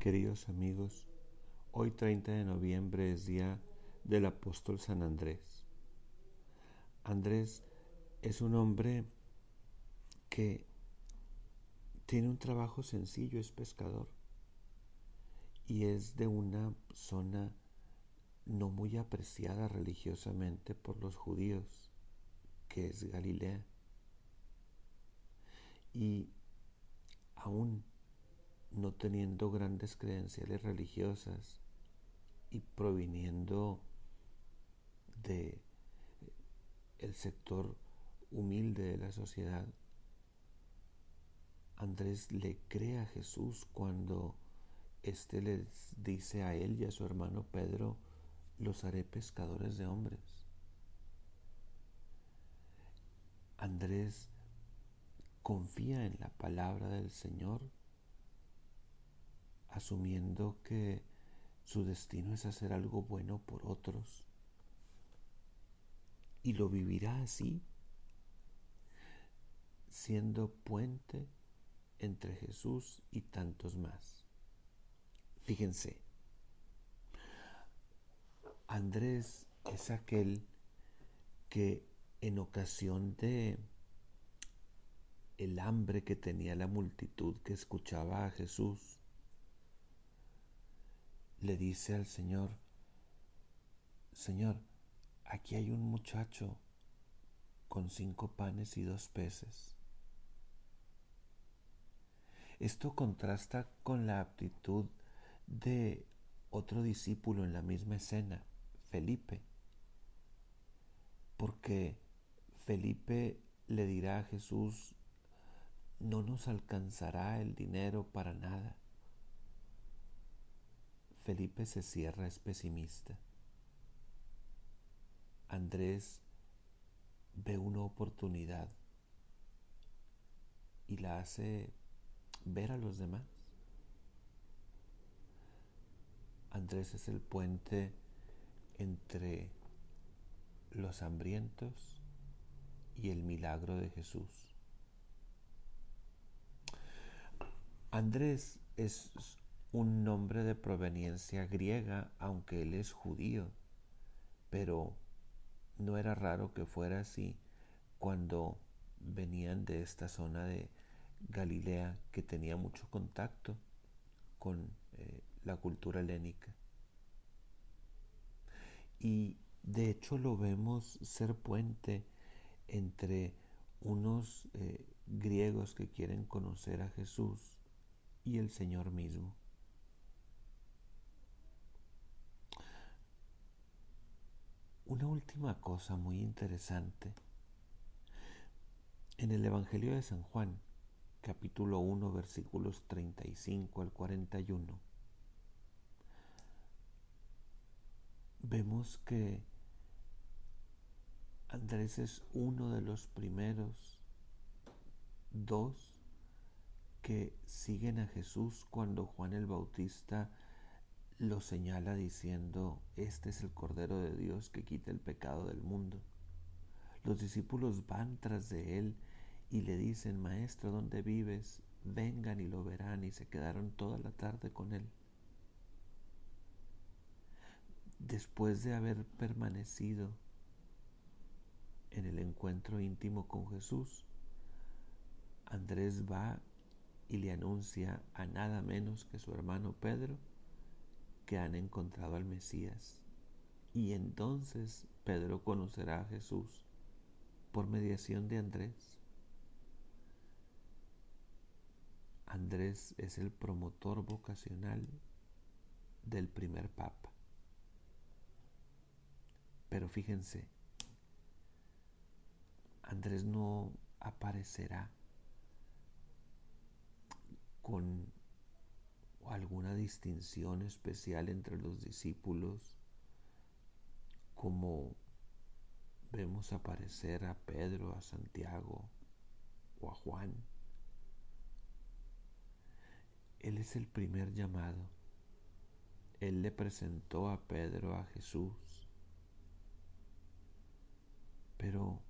Queridos amigos, hoy 30 de noviembre es día del apóstol San Andrés. Andrés es un hombre que tiene un trabajo sencillo, es pescador y es de una zona no muy apreciada religiosamente por los judíos, que es Galilea. Y aún no teniendo grandes credenciales religiosas y proviniendo de el sector humilde de la sociedad, Andrés le cree a Jesús cuando éste les dice a él y a su hermano Pedro, los haré pescadores de hombres. Andrés confía en la palabra del Señor, asumiendo que su destino es hacer algo bueno por otros. Y lo vivirá así, siendo puente entre Jesús y tantos más. Fíjense, Andrés es aquel que en ocasión de el hambre que tenía la multitud que escuchaba a Jesús, le dice al Señor, Señor, aquí hay un muchacho con cinco panes y dos peces. Esto contrasta con la aptitud de otro discípulo en la misma escena, Felipe, porque Felipe le dirá a Jesús, no nos alcanzará el dinero para nada. Felipe se cierra, es pesimista. Andrés ve una oportunidad y la hace ver a los demás. Andrés es el puente entre los hambrientos y el milagro de Jesús. Andrés es un nombre de proveniencia griega, aunque él es judío, pero no era raro que fuera así cuando venían de esta zona de Galilea que tenía mucho contacto con eh, la cultura helénica. Y de hecho lo vemos ser puente entre unos eh, griegos que quieren conocer a Jesús y el Señor mismo. Una última cosa muy interesante. En el Evangelio de San Juan, capítulo 1, versículos 35 al 41, vemos que Andrés es uno de los primeros dos que siguen a Jesús cuando Juan el Bautista lo señala diciendo, este es el Cordero de Dios que quita el pecado del mundo. Los discípulos van tras de él y le dicen, Maestro, ¿dónde vives? Vengan y lo verán y se quedaron toda la tarde con él. Después de haber permanecido en el encuentro íntimo con Jesús, Andrés va y le anuncia a nada menos que su hermano Pedro que han encontrado al Mesías. Y entonces Pedro conocerá a Jesús por mediación de Andrés. Andrés es el promotor vocacional del primer papa. Pero fíjense, Andrés no aparecerá con alguna distinción especial entre los discípulos, como vemos aparecer a Pedro, a Santiago o a Juan. Él es el primer llamado. Él le presentó a Pedro a Jesús. Pero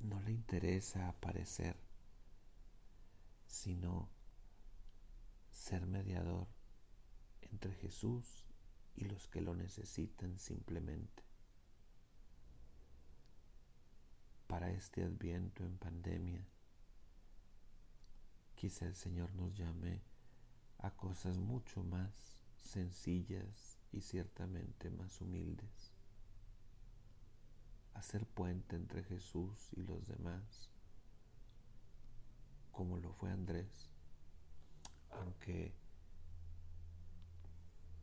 no le interesa aparecer, sino ser mediador entre Jesús y los que lo necesitan simplemente. Para este adviento en pandemia, quizá el Señor nos llame a cosas mucho más sencillas y ciertamente más humildes. Hacer puente entre Jesús y los demás, como lo fue Andrés, aunque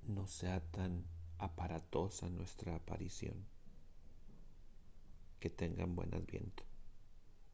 no sea tan aparatosa nuestra aparición. Que tengan buen adviento.